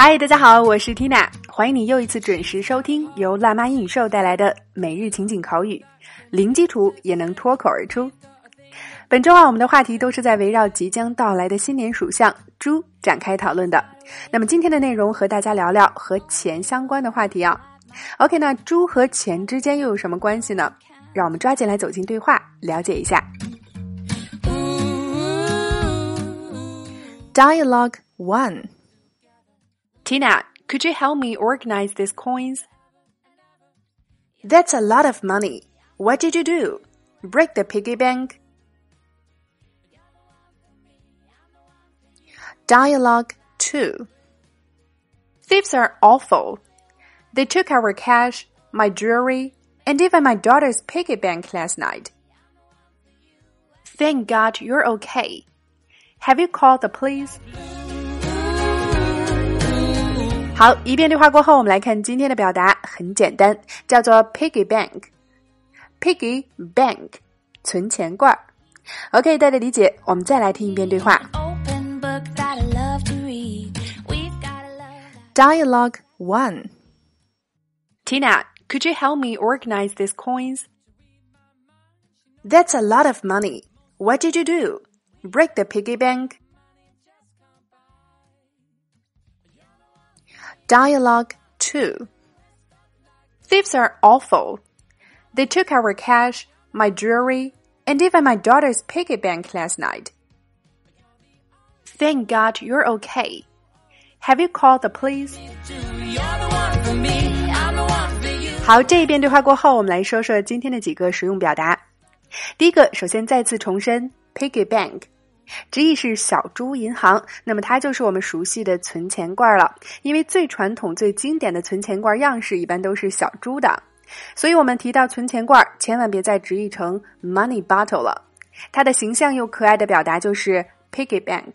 嗨，大家好，我是 Tina，欢迎你又一次准时收听由辣妈英语秀带来的每日情景口语，零基础也能脱口而出。本周啊，我们的话题都是在围绕即将到来的新年属相猪展开讨论的。那么今天的内容和大家聊聊和钱相关的话题啊。OK，那猪和钱之间又有什么关系呢？让我们抓紧来走进对话，了解一下。Dialogue One Tina, could you help me organize these coins? That's a lot of money. What did you do? Break the piggy bank? Dialogue 2 Thieves are awful. They took our cash, my jewelry, and even my daughter's piggy bank last night. Thank God you're okay. Have you called the police? 好，一遍对话过后，我们来看今天的表达，很简单，叫做 piggy bank。piggy bank，存钱罐。OK，大家理解。我们再来听一遍对话。Dialogue 1 Tina, could you help me organize these coins? That's a lot of money. What did you do? Break the piggy bank? Dialogue 2 Thieves are awful. They took our cash, my jewelry, and even my daughter's piggy bank last night. Thank God you're okay. Have you called the police? 好，这一遍对话过后，我们来说说今天的几个实用表达。第一个，首先再次重申，piggy bank， 直译是小猪银行，那么它就是我们熟悉的存钱罐了。因为最传统、最经典的存钱罐样式一般都是小猪的，所以我们提到存钱罐，千万别再直译成 money bottle 了。它的形象又可爱的表达就是 piggy bank。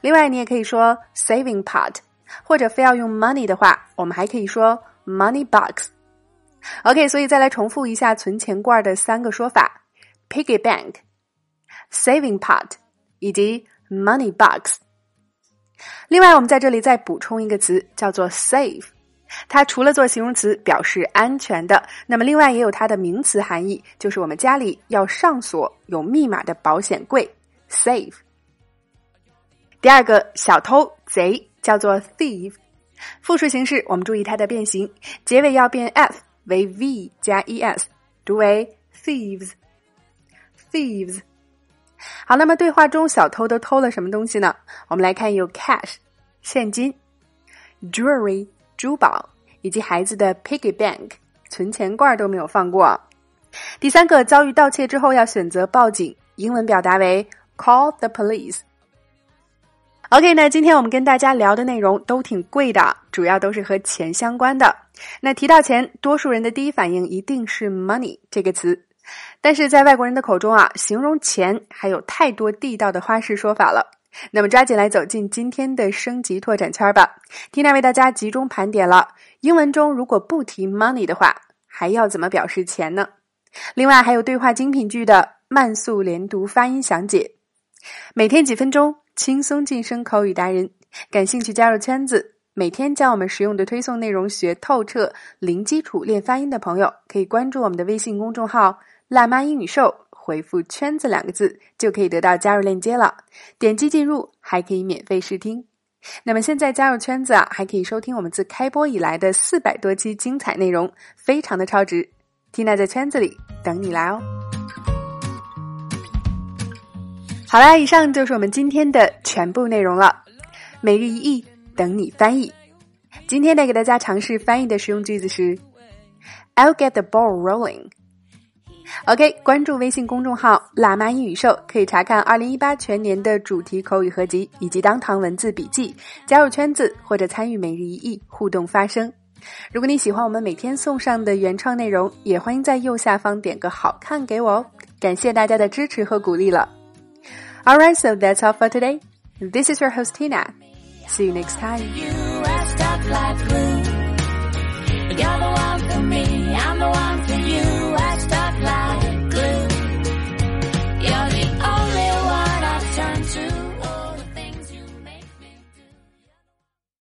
另外，你也可以说 saving pot，或者非要用 money 的话，我们还可以说 money box。OK，所以再来重复一下存钱罐的三个说法：piggy bank、saving pot 以及 money box。另外，我们在这里再补充一个词，叫做 safe。它除了做形容词表示安全的，那么另外也有它的名词含义，就是我们家里要上锁有密码的保险柜 safe。第二个小偷贼叫做 thief，复数形式我们注意它的变形，结尾要变 f 为 v 加 es，读为 thieves，thieves。好，那么对话中小偷都偷了什么东西呢？我们来看有 cash 现金，jewelry 珠宝，以及孩子的 piggy bank 存钱罐都没有放过。第三个遭遇盗窃之后要选择报警，英文表达为 call the police。OK，那今天我们跟大家聊的内容都挺贵的，主要都是和钱相关的。那提到钱，多数人的第一反应一定是 money 这个词，但是在外国人的口中啊，形容钱还有太多地道的花式说法了。那么抓紧来走进今天的升级拓展圈吧。Tina 为大家集中盘点了英文中如果不提 money 的话，还要怎么表示钱呢？另外还有对话精品句的慢速连读发音详解，每天几分钟。轻松晋升口语达人，感兴趣加入圈子，每天将我们实用的推送内容学透彻，零基础练发音的朋友，可以关注我们的微信公众号“辣妈英语秀”，回复“圈子”两个字，就可以得到加入链接了。点击进入，还可以免费试听。那么现在加入圈子啊，还可以收听我们自开播以来的四百多期精彩内容，非常的超值。Tina 在圈子里等你来哦。好啦，以上就是我们今天的全部内容了。每日一译，等你翻译。今天带给大家尝试翻译的实用句子是：I'll get the ball rolling。OK，关注微信公众号“辣妈英语秀”，可以查看二零一八全年的主题口语合集以及当堂文字笔记。加入圈子或者参与每日一译互动发声。如果你喜欢我们每天送上的原创内容，也欢迎在右下方点个好看给我哦。感谢大家的支持和鼓励了。All right, so that's all for today. This is your host Tina. See you next time. You're the one for me, I'm the one for you